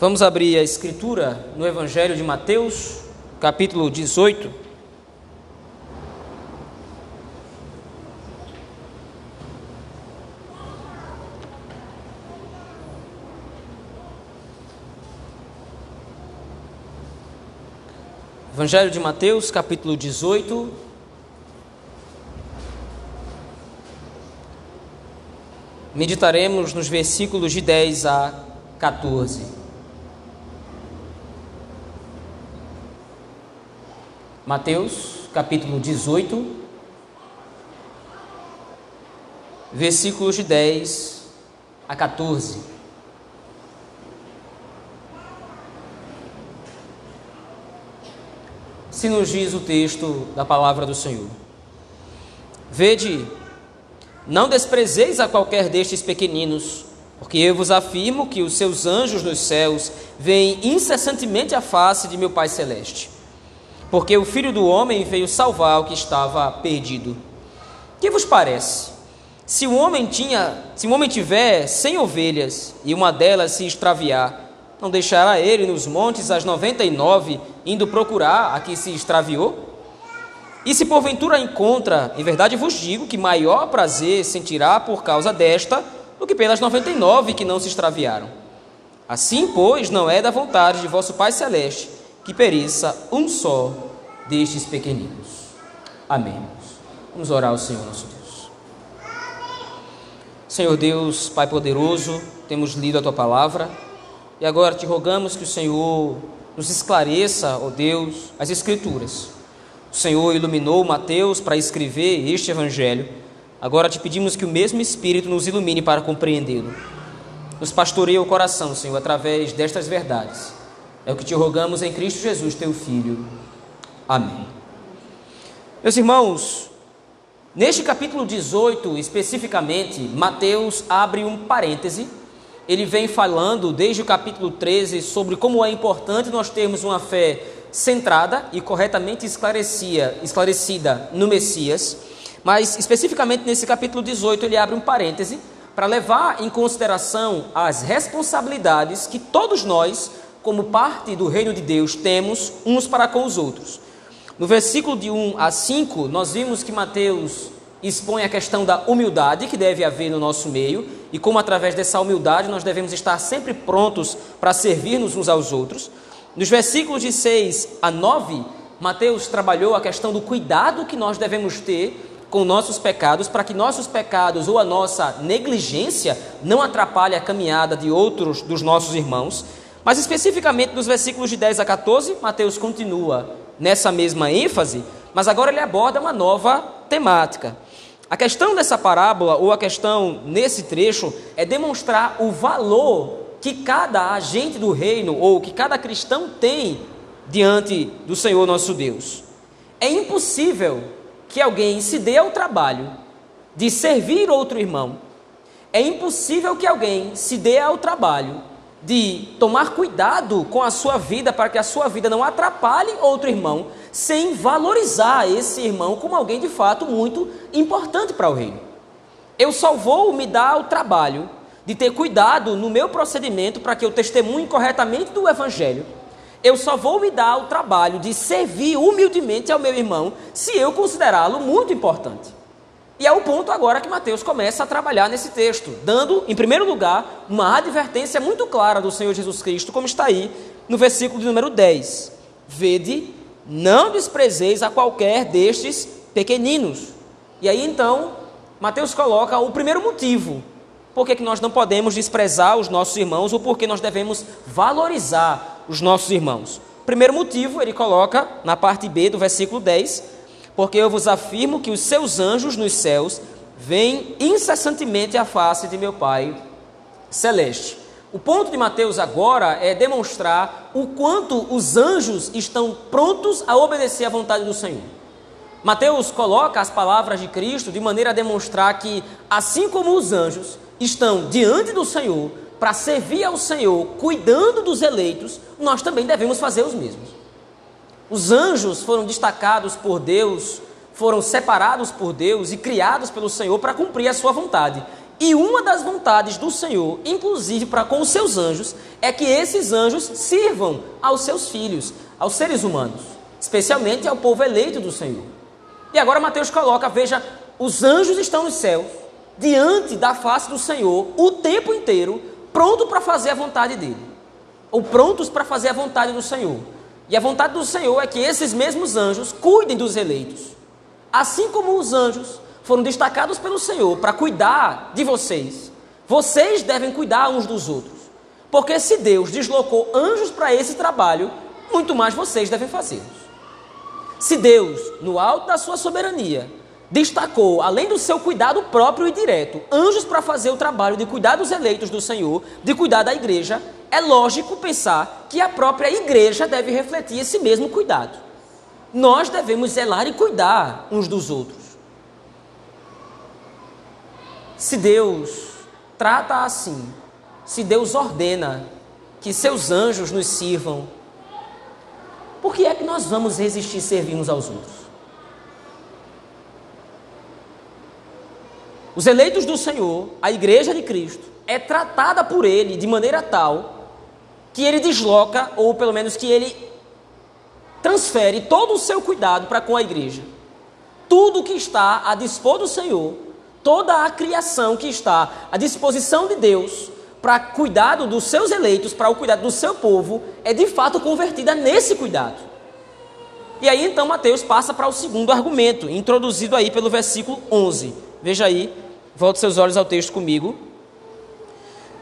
Vamos abrir a escritura no Evangelho de Mateus, capítulo 18. Evangelho de Mateus, capítulo 18. Meditaremos nos versículos de 10 a 14. Mateus capítulo 18, versículos de 10 a 14. Se nos diz o texto da palavra do Senhor: Vede, não desprezeis a qualquer destes pequeninos, porque eu vos afirmo que os seus anjos nos céus veem incessantemente a face de meu Pai Celeste porque o filho do homem veio salvar o que estava perdido. Que vos parece? Se o homem tinha, se um homem tiver cem ovelhas e uma delas se extraviar, não deixará ele nos montes as noventa e nove, indo procurar a que se extraviou? E se porventura encontra, em verdade vos digo que maior prazer sentirá por causa desta do que pelas noventa e nove que não se extraviaram. Assim, pois, não é da vontade de vosso Pai Celeste que pereça um só destes pequeninos. Amém. Vamos orar ao Senhor nosso Deus. Senhor Deus, Pai poderoso, temos lido a tua palavra e agora te rogamos que o Senhor nos esclareça, ó Deus, as Escrituras. O Senhor iluminou Mateus para escrever este evangelho. Agora te pedimos que o mesmo Espírito nos ilumine para compreendê-lo. Nos pastoreia o coração, Senhor, através destas verdades é o que te rogamos em Cristo Jesus, teu Filho. Amém. Meus irmãos, neste capítulo 18, especificamente, Mateus abre um parêntese. Ele vem falando desde o capítulo 13 sobre como é importante nós termos uma fé centrada e corretamente esclarecida, esclarecida no Messias. Mas especificamente nesse capítulo 18 ele abre um parêntese para levar em consideração as responsabilidades que todos nós como parte do reino de Deus, temos uns para com os outros. No versículo de 1 a 5, nós vimos que Mateus expõe a questão da humildade que deve haver no nosso meio e como, através dessa humildade, nós devemos estar sempre prontos para servir-nos uns aos outros. Nos versículos de 6 a 9, Mateus trabalhou a questão do cuidado que nós devemos ter com nossos pecados, para que nossos pecados ou a nossa negligência não atrapalhe a caminhada de outros dos nossos irmãos. Mas especificamente nos versículos de 10 a 14, Mateus continua nessa mesma ênfase, mas agora ele aborda uma nova temática. A questão dessa parábola, ou a questão nesse trecho, é demonstrar o valor que cada agente do reino, ou que cada cristão tem diante do Senhor nosso Deus. É impossível que alguém se dê ao trabalho de servir outro irmão. É impossível que alguém se dê ao trabalho de tomar cuidado com a sua vida para que a sua vida não atrapalhe outro irmão, sem valorizar esse irmão como alguém de fato muito importante para o reino. Eu só vou me dar o trabalho de ter cuidado no meu procedimento para que eu testemunhe corretamente do evangelho. Eu só vou me dar o trabalho de servir humildemente ao meu irmão se eu considerá-lo muito importante. E é o ponto agora que Mateus começa a trabalhar nesse texto, dando, em primeiro lugar, uma advertência muito clara do Senhor Jesus Cristo, como está aí no versículo de número 10. Vede, não desprezeis a qualquer destes pequeninos. E aí então, Mateus coloca o primeiro motivo por que nós não podemos desprezar os nossos irmãos ou por que nós devemos valorizar os nossos irmãos. Primeiro motivo, ele coloca na parte B do versículo 10 porque eu vos afirmo que os seus anjos nos céus veem incessantemente a face de meu Pai celeste. O ponto de Mateus agora é demonstrar o quanto os anjos estão prontos a obedecer à vontade do Senhor. Mateus coloca as palavras de Cristo de maneira a demonstrar que, assim como os anjos estão diante do Senhor para servir ao Senhor, cuidando dos eleitos, nós também devemos fazer os mesmos. Os anjos foram destacados por Deus, foram separados por Deus e criados pelo Senhor para cumprir a sua vontade. E uma das vontades do Senhor, inclusive para com os seus anjos, é que esses anjos sirvam aos seus filhos, aos seres humanos, especialmente ao povo eleito do Senhor. E agora Mateus coloca: veja, os anjos estão nos céus, diante da face do Senhor, o tempo inteiro, pronto para fazer a vontade dele, ou prontos para fazer a vontade do Senhor. E a vontade do Senhor é que esses mesmos anjos cuidem dos eleitos, assim como os anjos foram destacados pelo Senhor para cuidar de vocês. Vocês devem cuidar uns dos outros. Porque se Deus deslocou anjos para esse trabalho, muito mais vocês devem fazê-los. Se Deus, no alto da sua soberania, destacou, além do seu cuidado próprio e direto, anjos para fazer o trabalho de cuidar dos eleitos do Senhor, de cuidar da igreja, é lógico pensar que a própria igreja deve refletir esse mesmo cuidado. Nós devemos zelar e cuidar uns dos outros. Se Deus trata assim, se Deus ordena que seus anjos nos sirvam, por que é que nós vamos resistir servir uns aos outros? Os eleitos do Senhor, a igreja de Cristo, é tratada por Ele de maneira tal que Ele desloca, ou pelo menos que Ele transfere todo o seu cuidado para com a igreja. Tudo que está a dispor do Senhor toda a criação que está à disposição de Deus para cuidado dos seus eleitos, para o cuidado do seu povo, é de fato convertida nesse cuidado. E aí então Mateus passa para o segundo argumento, introduzido aí pelo versículo 11. Veja aí, volte seus olhos ao texto comigo.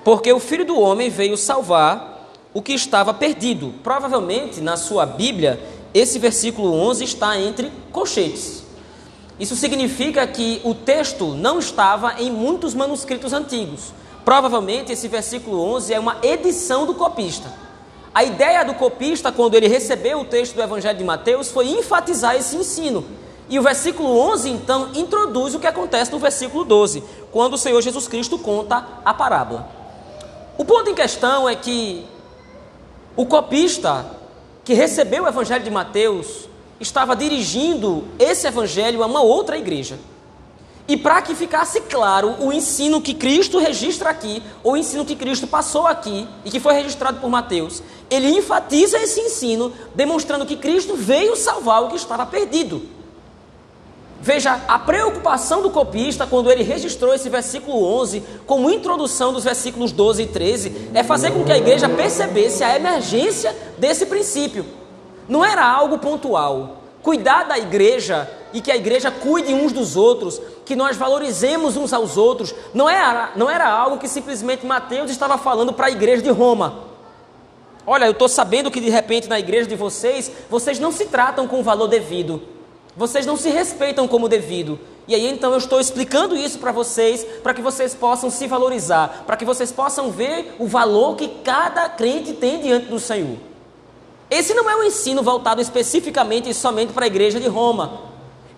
Porque o filho do homem veio salvar o que estava perdido. Provavelmente na sua Bíblia, esse versículo 11 está entre colchetes. Isso significa que o texto não estava em muitos manuscritos antigos. Provavelmente esse versículo 11 é uma edição do copista. A ideia do copista, quando ele recebeu o texto do Evangelho de Mateus, foi enfatizar esse ensino. E o versículo 11, então, introduz o que acontece no versículo 12, quando o Senhor Jesus Cristo conta a parábola. O ponto em questão é que o copista que recebeu o Evangelho de Mateus estava dirigindo esse evangelho a uma outra igreja. E para que ficasse claro o ensino que Cristo registra aqui, ou o ensino que Cristo passou aqui e que foi registrado por Mateus, ele enfatiza esse ensino, demonstrando que Cristo veio salvar o que estava perdido. Veja, a preocupação do copista, quando ele registrou esse versículo 11, como introdução dos versículos 12 e 13, é fazer com que a igreja percebesse a emergência desse princípio. Não era algo pontual. Cuidar da igreja e que a igreja cuide uns dos outros, que nós valorizemos uns aos outros, não era, não era algo que simplesmente Mateus estava falando para a igreja de Roma. Olha, eu estou sabendo que de repente na igreja de vocês, vocês não se tratam com o valor devido, vocês não se respeitam como devido. E aí então eu estou explicando isso para vocês, para que vocês possam se valorizar, para que vocês possam ver o valor que cada crente tem diante do Senhor. Esse não é um ensino voltado especificamente e somente para a igreja de Roma.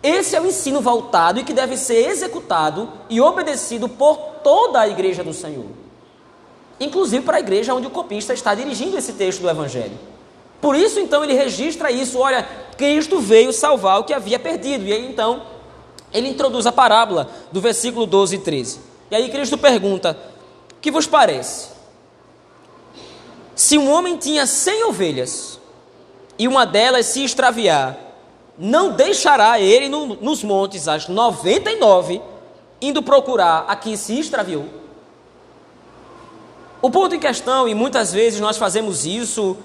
Esse é o ensino voltado e que deve ser executado e obedecido por toda a igreja do Senhor. Inclusive para a igreja onde o copista está dirigindo esse texto do Evangelho. Por isso, então, ele registra isso: olha, Cristo veio salvar o que havia perdido. E aí, então, ele introduz a parábola do versículo 12 e 13. E aí, Cristo pergunta: que vos parece? Se um homem tinha cem ovelhas e uma delas se extraviar, não deixará ele no, nos montes as 99 indo procurar a que se extraviou. O ponto em questão, e muitas vezes nós fazemos isso,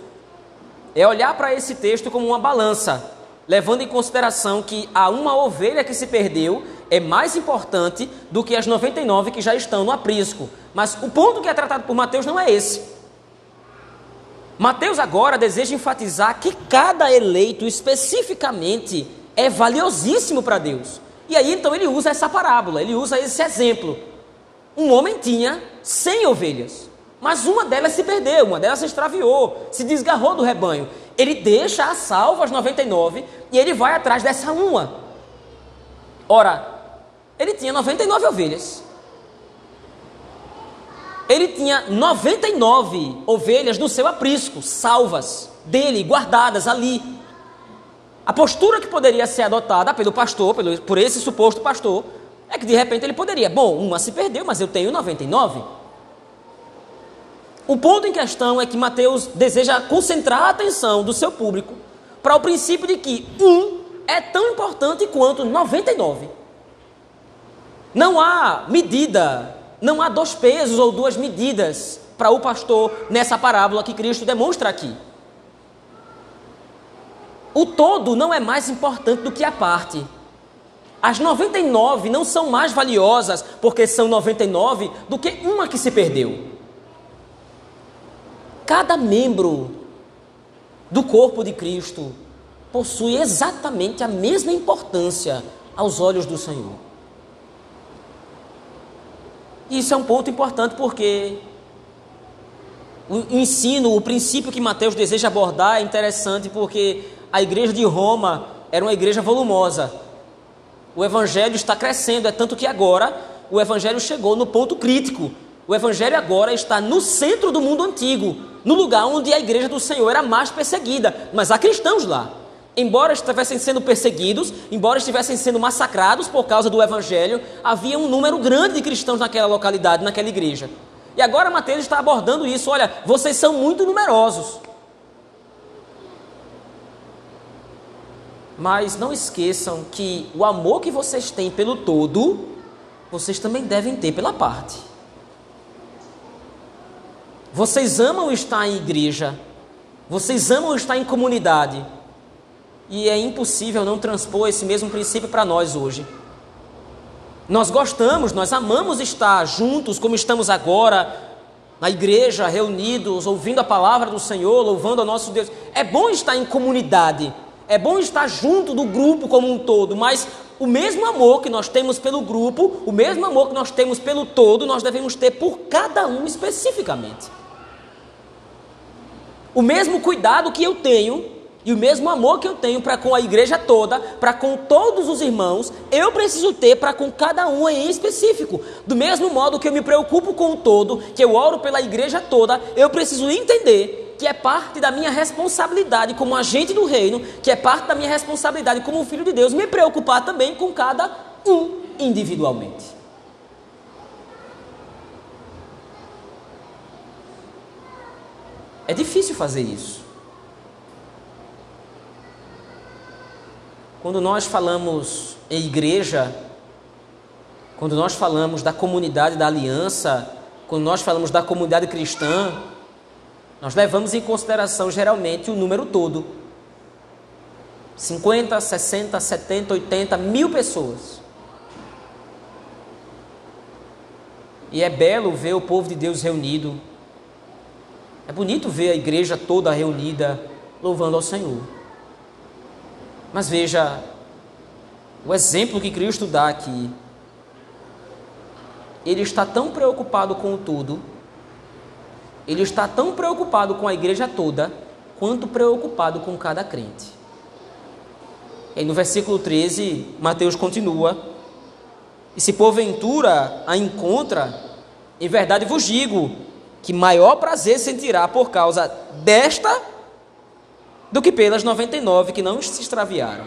é olhar para esse texto como uma balança, levando em consideração que a uma ovelha que se perdeu é mais importante do que as 99 que já estão no aprisco. Mas o ponto que é tratado por Mateus não é esse. Mateus agora deseja enfatizar que cada eleito especificamente é valiosíssimo para Deus. E aí então ele usa essa parábola, ele usa esse exemplo. Um homem tinha 100 ovelhas, mas uma delas se perdeu, uma delas se extraviou, se desgarrou do rebanho. Ele deixa a salvo as 99 e ele vai atrás dessa uma. Ora, ele tinha 99 ovelhas ele tinha 99 ovelhas no seu aprisco, salvas dele, guardadas ali. A postura que poderia ser adotada pelo pastor, pelo, por esse suposto pastor, É que de repente ele poderia, bom, uma se perdeu, mas eu tenho 99. O ponto em questão é que Mateus deseja concentrar a atenção do seu público para o princípio de que um é tão importante quanto 99. Não há medida, não há dois pesos ou duas medidas para o pastor nessa parábola que Cristo demonstra aqui. O todo não é mais importante do que a parte. As 99 não são mais valiosas porque são 99 do que uma que se perdeu. Cada membro do corpo de Cristo possui exatamente a mesma importância aos olhos do Senhor. Isso é um ponto importante porque o ensino, o princípio que Mateus deseja abordar é interessante porque a igreja de Roma era uma igreja volumosa. O evangelho está crescendo, é tanto que agora o evangelho chegou no ponto crítico. O evangelho agora está no centro do mundo antigo, no lugar onde a igreja do Senhor era mais perseguida, mas há cristãos lá. Embora estivessem sendo perseguidos, embora estivessem sendo massacrados por causa do evangelho, havia um número grande de cristãos naquela localidade, naquela igreja. E agora Mateus está abordando isso, olha, vocês são muito numerosos. Mas não esqueçam que o amor que vocês têm pelo todo, vocês também devem ter pela parte. Vocês amam estar em igreja, vocês amam estar em comunidade, e é impossível não transpor esse mesmo princípio para nós hoje. Nós gostamos, nós amamos estar juntos, como estamos agora, na igreja, reunidos, ouvindo a palavra do Senhor, louvando ao nosso Deus. É bom estar em comunidade, é bom estar junto do grupo como um todo, mas o mesmo amor que nós temos pelo grupo, o mesmo amor que nós temos pelo todo, nós devemos ter por cada um especificamente. O mesmo cuidado que eu tenho e o mesmo amor que eu tenho para com a igreja toda, para com todos os irmãos, eu preciso ter para com cada um em específico. Do mesmo modo que eu me preocupo com o todo, que eu oro pela igreja toda, eu preciso entender que é parte da minha responsabilidade como agente do reino, que é parte da minha responsabilidade como filho de Deus, me preocupar também com cada um individualmente. É difícil fazer isso. Quando nós falamos em igreja, quando nós falamos da comunidade da aliança, quando nós falamos da comunidade cristã, nós levamos em consideração geralmente o número todo. 50, 60, 70, 80 mil pessoas. E é belo ver o povo de Deus reunido. É bonito ver a igreja toda reunida louvando ao Senhor. Mas veja o exemplo que Cristo dá aqui. Ele está tão preocupado com o tudo ele está tão preocupado com a igreja toda quanto preocupado com cada crente. E no versículo 13, Mateus continua: E se porventura a encontra, em verdade vos digo que maior prazer sentirá por causa desta do que pelas 99 que não se extraviaram.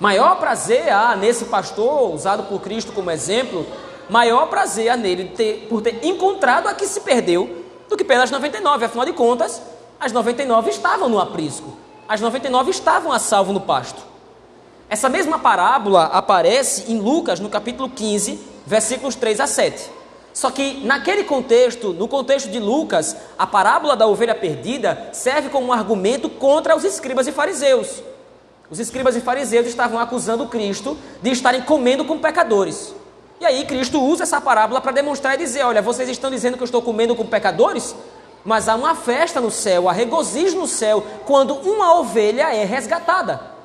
Maior prazer há nesse pastor, usado por Cristo como exemplo, maior prazer a nele ter, por ter encontrado a que se perdeu do que pelas 99. Afinal de contas, as 99 estavam no aprisco, as 99 estavam a salvo no pasto. Essa mesma parábola aparece em Lucas, no capítulo 15, versículos 3 a 7. Só que naquele contexto, no contexto de Lucas, a parábola da ovelha perdida serve como um argumento contra os escribas e fariseus. Os escribas e fariseus estavam acusando Cristo de estarem comendo com pecadores. E aí Cristo usa essa parábola para demonstrar e dizer: olha, vocês estão dizendo que eu estou comendo com pecadores? Mas há uma festa no céu, há regozijo no céu, quando uma ovelha é resgatada.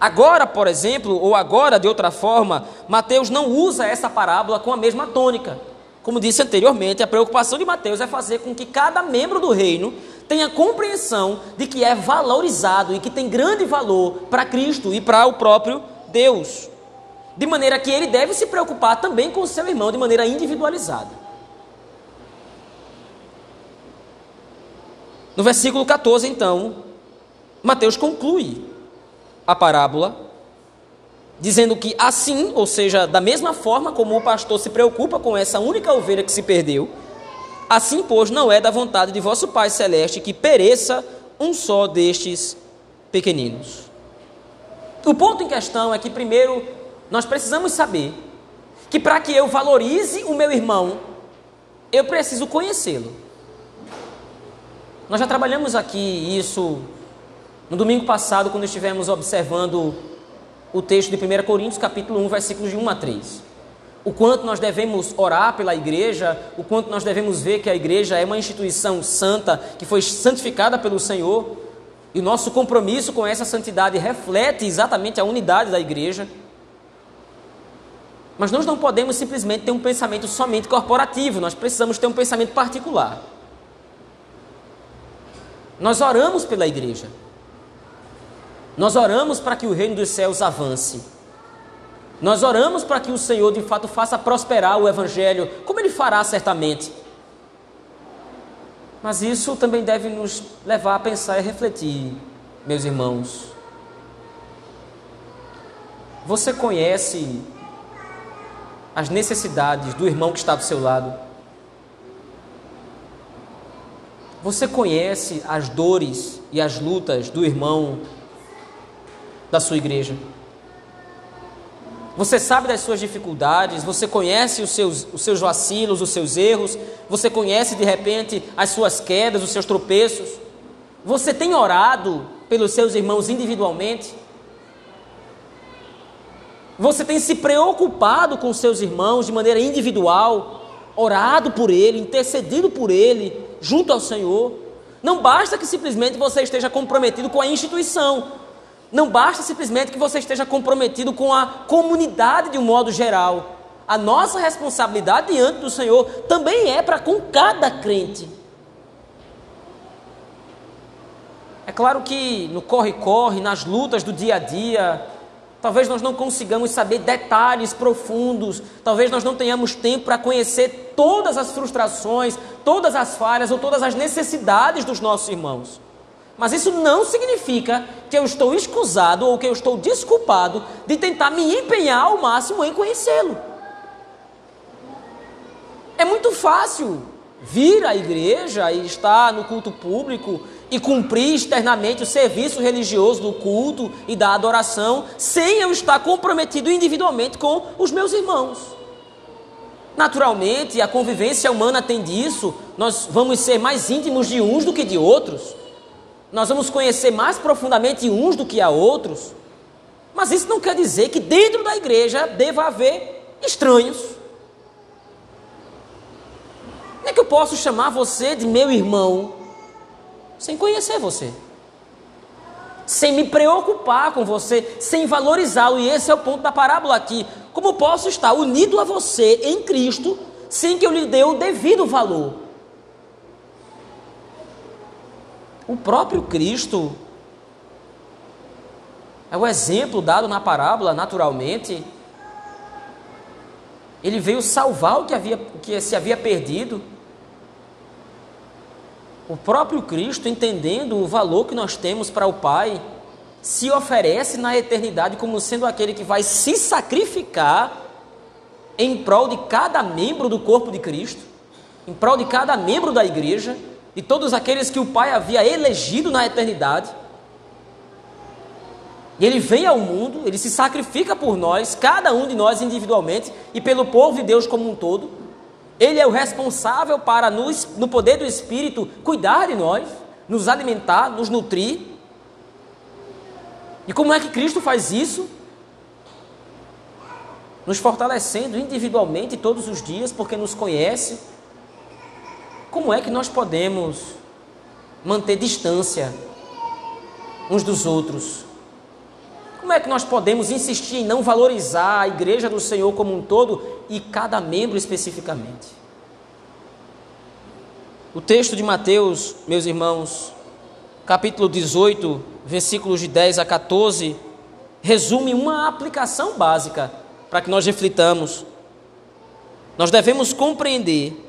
Agora, por exemplo, ou agora de outra forma, Mateus não usa essa parábola com a mesma tônica. Como disse anteriormente, a preocupação de Mateus é fazer com que cada membro do reino tenha compreensão de que é valorizado e que tem grande valor para Cristo e para o próprio Deus de maneira que ele deve se preocupar também com o seu irmão de maneira individualizada. No versículo 14, então, Mateus conclui a parábola dizendo que assim, ou seja, da mesma forma como o pastor se preocupa com essa única ovelha que se perdeu, assim, pois, não é da vontade de vosso Pai celeste que pereça um só destes pequeninos. O ponto em questão é que, primeiro, nós precisamos saber que para que eu valorize o meu irmão, eu preciso conhecê-lo. Nós já trabalhamos aqui isso no domingo passado, quando estivemos observando o texto de 1 Coríntios, capítulo 1, versículos de 1 a 3. O quanto nós devemos orar pela igreja, o quanto nós devemos ver que a igreja é uma instituição santa, que foi santificada pelo Senhor, e nosso compromisso com essa santidade reflete exatamente a unidade da igreja. Mas nós não podemos simplesmente ter um pensamento somente corporativo, nós precisamos ter um pensamento particular. Nós oramos pela igreja. Nós oramos para que o reino dos céus avance. Nós oramos para que o Senhor de fato faça prosperar o evangelho, como ele fará certamente. Mas isso também deve nos levar a pensar e refletir, meus irmãos. Você conhece as necessidades do irmão que está do seu lado? Você conhece as dores e as lutas do irmão da sua igreja. Você sabe das suas dificuldades, você conhece os seus, os seus vacilos, os seus erros, você conhece de repente as suas quedas, os seus tropeços. Você tem orado pelos seus irmãos individualmente? Você tem se preocupado com seus irmãos de maneira individual, orado por ele, intercedido por ele, junto ao Senhor? Não basta que simplesmente você esteja comprometido com a instituição, não basta simplesmente que você esteja comprometido com a comunidade de um modo geral. A nossa responsabilidade diante do Senhor também é para com cada crente. É claro que no corre-corre, nas lutas do dia a dia, talvez nós não consigamos saber detalhes profundos, talvez nós não tenhamos tempo para conhecer todas as frustrações, todas as falhas ou todas as necessidades dos nossos irmãos. Mas isso não significa que eu estou escusado ou que eu estou desculpado de tentar me empenhar ao máximo em conhecê-lo. É muito fácil vir à igreja e estar no culto público e cumprir externamente o serviço religioso do culto e da adoração, sem eu estar comprometido individualmente com os meus irmãos. Naturalmente, a convivência humana tem disso, nós vamos ser mais íntimos de uns do que de outros. Nós vamos conhecer mais profundamente uns do que a outros. Mas isso não quer dizer que dentro da igreja deva haver estranhos. Como é que eu posso chamar você de meu irmão sem conhecer você? Sem me preocupar com você, sem valorizá-lo, e esse é o ponto da parábola aqui. Como posso estar unido a você em Cristo sem que eu lhe dê o devido valor? O próprio Cristo é o exemplo dado na parábola, naturalmente. Ele veio salvar o que, havia, o que se havia perdido. O próprio Cristo, entendendo o valor que nós temos para o Pai, se oferece na eternidade como sendo aquele que vai se sacrificar em prol de cada membro do corpo de Cristo, em prol de cada membro da igreja de todos aqueles que o Pai havia elegido na eternidade. E ele vem ao mundo, ele se sacrifica por nós, cada um de nós individualmente e pelo povo de Deus como um todo. Ele é o responsável para, nos, no poder do Espírito, cuidar de nós, nos alimentar, nos nutrir. E como é que Cristo faz isso? Nos fortalecendo individualmente todos os dias, porque nos conhece, como é que nós podemos manter distância uns dos outros? Como é que nós podemos insistir em não valorizar a igreja do Senhor como um todo e cada membro especificamente? O texto de Mateus, meus irmãos, capítulo 18, versículos de 10 a 14, resume uma aplicação básica para que nós reflitamos. Nós devemos compreender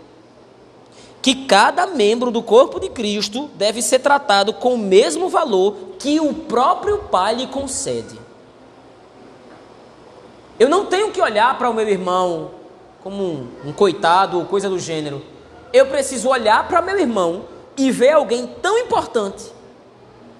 que cada membro do corpo de Cristo deve ser tratado com o mesmo valor que o próprio Pai lhe concede. Eu não tenho que olhar para o meu irmão como um, um coitado ou coisa do gênero. Eu preciso olhar para meu irmão e ver alguém tão importante.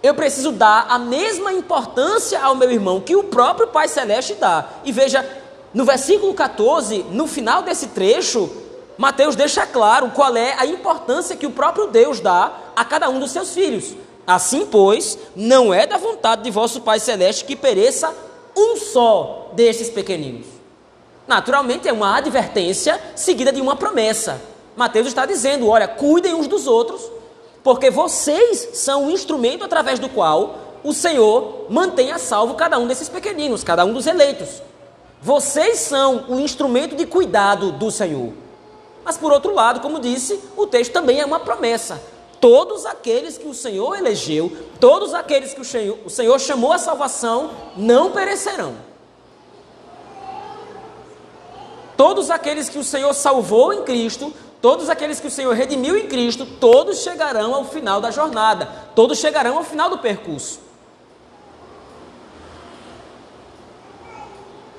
Eu preciso dar a mesma importância ao meu irmão que o próprio Pai Celeste dá. E veja, no versículo 14, no final desse trecho, Mateus deixa claro qual é a importância que o próprio Deus dá a cada um dos seus filhos. Assim, pois, não é da vontade de vosso Pai Celeste que pereça um só destes pequeninos. Naturalmente, é uma advertência seguida de uma promessa. Mateus está dizendo: olha, cuidem uns dos outros, porque vocês são o instrumento através do qual o Senhor mantém a salvo cada um desses pequeninos, cada um dos eleitos. Vocês são o instrumento de cuidado do Senhor. Mas por outro lado, como disse, o texto também é uma promessa. Todos aqueles que o Senhor elegeu, todos aqueles que o Senhor, chamou a salvação, não perecerão. Todos aqueles que o Senhor salvou em Cristo, todos aqueles que o Senhor redimiu em Cristo, todos chegarão ao final da jornada, todos chegarão ao final do percurso.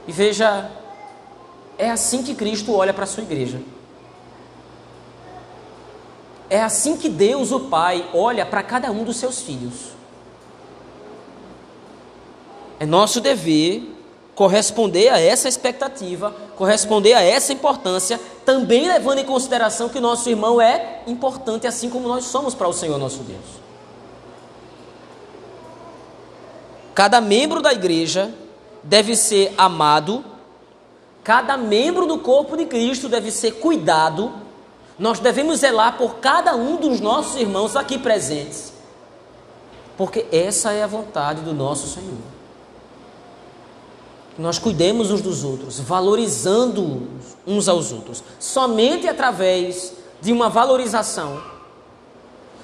E veja, é assim que Cristo olha para a sua igreja. É assim que Deus, o Pai, olha para cada um dos seus filhos. É nosso dever corresponder a essa expectativa, corresponder a essa importância, também levando em consideração que o nosso irmão é importante, assim como nós somos para o Senhor nosso Deus. Cada membro da igreja deve ser amado, cada membro do corpo de Cristo deve ser cuidado nós devemos zelar por cada um dos nossos irmãos aqui presentes, porque essa é a vontade do nosso Senhor. Nós cuidemos uns dos outros, valorizando uns aos outros, somente através de uma valorização,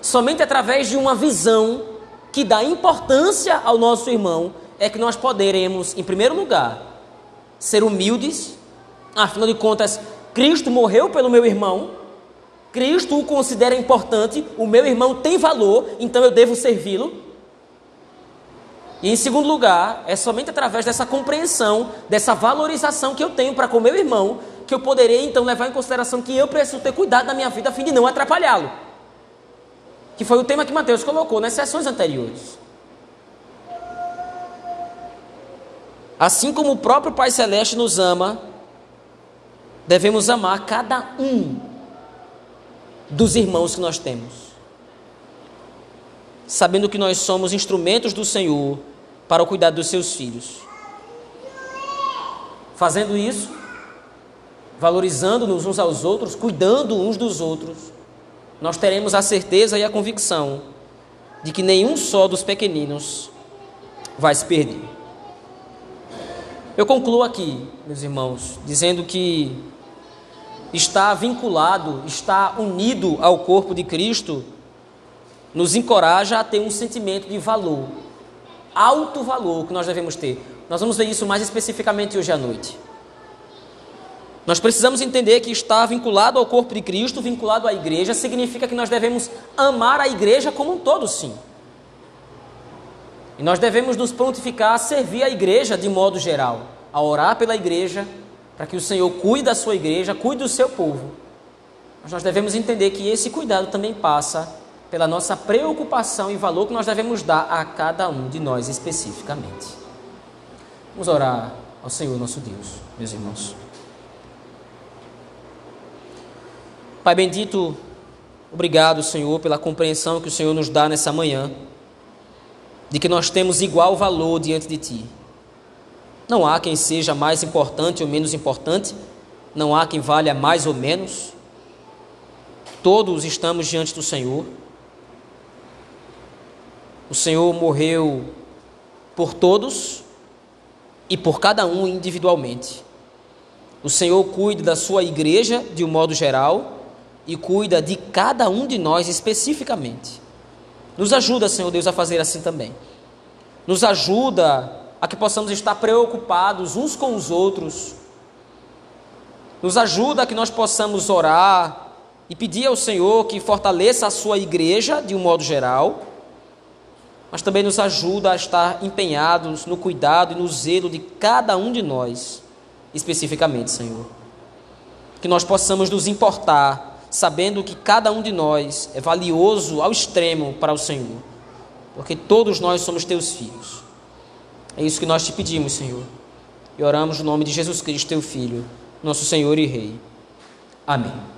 somente através de uma visão que dá importância ao nosso irmão, é que nós poderemos, em primeiro lugar, ser humildes, afinal de contas, Cristo morreu pelo meu irmão, Cristo o considera importante, o meu irmão tem valor, então eu devo servi-lo. E em segundo lugar, é somente através dessa compreensão, dessa valorização que eu tenho para com o meu irmão, que eu poderei então levar em consideração que eu preciso ter cuidado da minha vida a fim de não atrapalhá-lo. Que foi o tema que Mateus colocou nas sessões anteriores. Assim como o próprio Pai Celeste nos ama, devemos amar cada um dos irmãos que nós temos. Sabendo que nós somos instrumentos do Senhor para o cuidado dos seus filhos. Fazendo isso, valorizando-nos uns aos outros, cuidando uns dos outros, nós teremos a certeza e a convicção de que nenhum só dos pequeninos vai se perder. Eu concluo aqui, meus irmãos, dizendo que está vinculado, está unido ao corpo de Cristo, nos encoraja a ter um sentimento de valor, alto valor que nós devemos ter. Nós vamos ver isso mais especificamente hoje à noite. Nós precisamos entender que estar vinculado ao corpo de Cristo, vinculado à igreja, significa que nós devemos amar a igreja como um todo, sim. E nós devemos nos prontificar a servir a igreja de modo geral, a orar pela igreja, para que o Senhor cuide da sua igreja, cuide do seu povo. Mas nós devemos entender que esse cuidado também passa pela nossa preocupação e valor que nós devemos dar a cada um de nós especificamente. Vamos orar ao Senhor nosso Deus, meus irmãos. Pai bendito, obrigado, Senhor, pela compreensão que o Senhor nos dá nessa manhã, de que nós temos igual valor diante de Ti. Não há quem seja mais importante ou menos importante, não há quem valha mais ou menos. Todos estamos diante do Senhor. O Senhor morreu por todos e por cada um individualmente. O Senhor cuida da sua igreja de um modo geral e cuida de cada um de nós especificamente. Nos ajuda, Senhor Deus, a fazer assim também. Nos ajuda a que possamos estar preocupados uns com os outros. Nos ajuda a que nós possamos orar e pedir ao Senhor que fortaleça a sua igreja de um modo geral, mas também nos ajuda a estar empenhados no cuidado e no zelo de cada um de nós, especificamente, Senhor. Que nós possamos nos importar, sabendo que cada um de nós é valioso ao extremo para o Senhor, porque todos nós somos teus filhos. É isso que nós te pedimos, Senhor. E oramos no nome de Jesus Cristo, teu Filho, nosso Senhor e Rei. Amém.